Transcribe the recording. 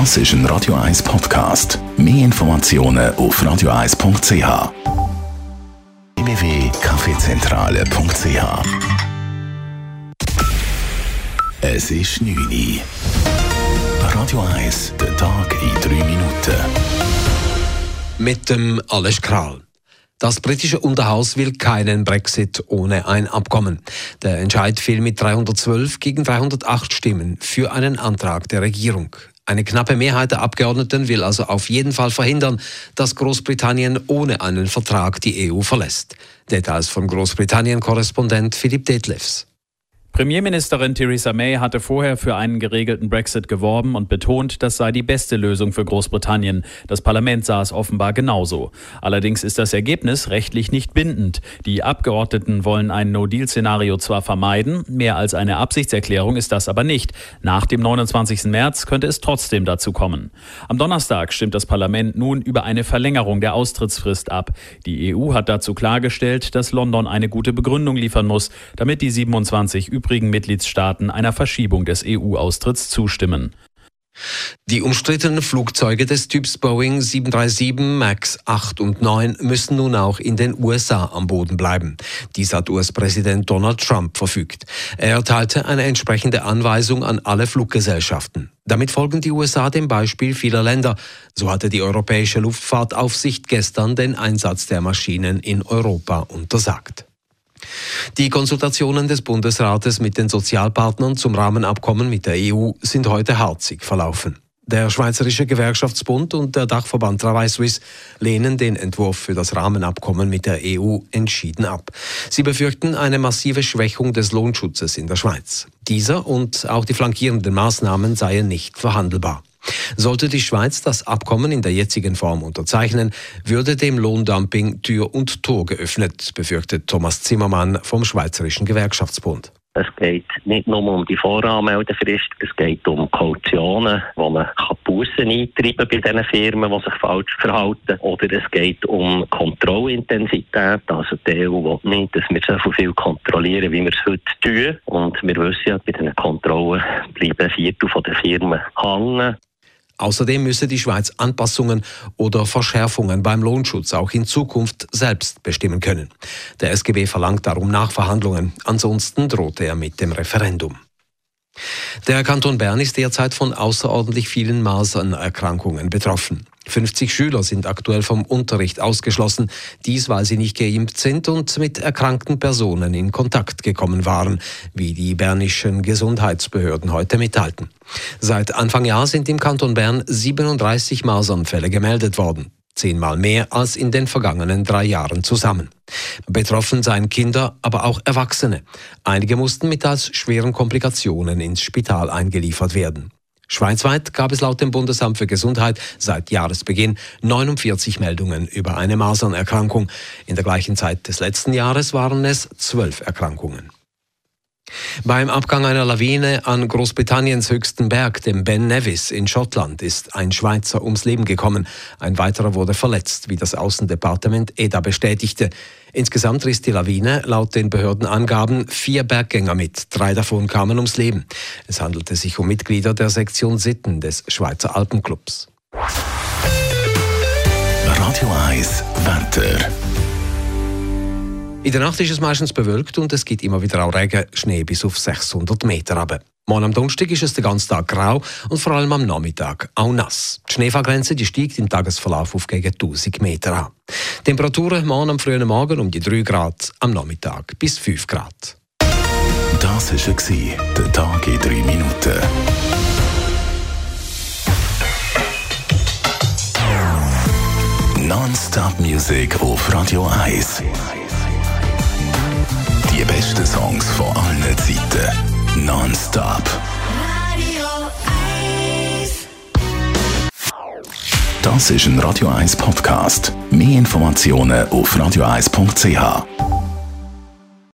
Das ist ein Radio 1 Podcast. Mehr Informationen auf radio1.ch. www.kaffeezentrale.ch Es ist 9 Uhr. Radio 1, der Tag in 3 Minuten. Mit dem Alles Kral. Das britische Unterhaus will keinen Brexit ohne ein Abkommen. Der Entscheid fiel mit 312 gegen 308 Stimmen für einen Antrag der Regierung. Eine knappe Mehrheit der Abgeordneten will also auf jeden Fall verhindern, dass Großbritannien ohne einen Vertrag die EU verlässt. Details von Großbritannien-Korrespondent Philipp Detlefs. Premierministerin Theresa May hatte vorher für einen geregelten Brexit geworben und betont, das sei die beste Lösung für Großbritannien. Das Parlament sah es offenbar genauso. Allerdings ist das Ergebnis rechtlich nicht bindend. Die Abgeordneten wollen ein No-Deal-Szenario zwar vermeiden, mehr als eine Absichtserklärung ist das aber nicht. Nach dem 29. März könnte es trotzdem dazu kommen. Am Donnerstag stimmt das Parlament nun über eine Verlängerung der Austrittsfrist ab. Die EU hat dazu klargestellt, dass London eine gute Begründung liefern muss, damit die 27 übrigen Mitgliedstaaten einer Verschiebung des EU-Austritts zustimmen. Die umstrittenen Flugzeuge des Typs Boeing 737 MAX 8 und 9 müssen nun auch in den USA am Boden bleiben. Dies hat US-Präsident Donald Trump verfügt. Er erteilte eine entsprechende Anweisung an alle Fluggesellschaften. Damit folgen die USA dem Beispiel vieler Länder. So hatte die Europäische Luftfahrtaufsicht gestern den Einsatz der Maschinen in Europa untersagt. Die Konsultationen des Bundesrates mit den Sozialpartnern zum Rahmenabkommen mit der EU sind heute harzig verlaufen. Der Schweizerische Gewerkschaftsbund und der Dachverband Travail Suisse lehnen den Entwurf für das Rahmenabkommen mit der EU entschieden ab. Sie befürchten eine massive Schwächung des Lohnschutzes in der Schweiz. Dieser und auch die flankierenden Maßnahmen seien nicht verhandelbar. Sollte die Schweiz das Abkommen in der jetzigen Form unterzeichnen, würde dem Lohndumping Tür und Tor geöffnet, befürchtet Thomas Zimmermann vom Schweizerischen Gewerkschaftsbund. Es geht nicht nur um die Voranmeldefrist, es geht um Kautionen, wo man Bussen eintreiben bei diesen Firmen, die sich falsch verhalten. Oder es geht um Kontrollintensität. Also die EU will nicht, dass wir so viel kontrollieren, wie wir es heute tun. Und wir wissen ja, bei diesen Kontrollen bleiben Viertel der Firmen hängen. Außerdem müsse die Schweiz Anpassungen oder Verschärfungen beim Lohnschutz auch in Zukunft selbst bestimmen können. Der SGB verlangt darum Nachverhandlungen. Ansonsten drohte er mit dem Referendum. Der Kanton Bern ist derzeit von außerordentlich vielen Masernerkrankungen betroffen. 50 Schüler sind aktuell vom Unterricht ausgeschlossen, dies weil sie nicht geimpft sind und mit erkrankten Personen in Kontakt gekommen waren, wie die bernischen Gesundheitsbehörden heute mitteilten. Seit Anfang Jahr sind im Kanton Bern 37 Masernfälle gemeldet worden zehnmal mehr als in den vergangenen drei Jahren zusammen. Betroffen seien Kinder, aber auch Erwachsene. Einige mussten mit als schweren Komplikationen ins Spital eingeliefert werden. Schweizweit gab es laut dem Bundesamt für Gesundheit seit Jahresbeginn 49 Meldungen über eine Masernerkrankung. In der gleichen Zeit des letzten Jahres waren es zwölf Erkrankungen. Beim Abgang einer Lawine an Großbritanniens höchsten Berg, dem Ben Nevis in Schottland, ist ein Schweizer ums Leben gekommen. Ein weiterer wurde verletzt, wie das Außendepartement EDA bestätigte. Insgesamt riss die Lawine laut den Behördenangaben vier Berggänger mit. Drei davon kamen ums Leben. Es handelte sich um Mitglieder der Sektion Sitten des Schweizer Alpenclubs. Radio 1 Wetter. In der Nacht ist es meistens bewölkt und es gibt immer wieder auch Regen, Schnee bis auf 600 Meter runter. Morgen am Donnerstag ist es den ganzen Tag grau und vor allem am Nachmittag auch nass. Die Schneefallgrenze die steigt im Tagesverlauf auf gegen 1000 Meter an. Temperaturen morgen am frühen Morgen um die 3 Grad, am Nachmittag bis 5 Grad. Das war der Tag in 3 Minuten. Non-Stop Music auf Radio 1. Besten Songs von allen Zeiten. Non-stop. Radio 1. Das ist ein Radio 1 Podcast. Mehr Informationen auf radio1.ch.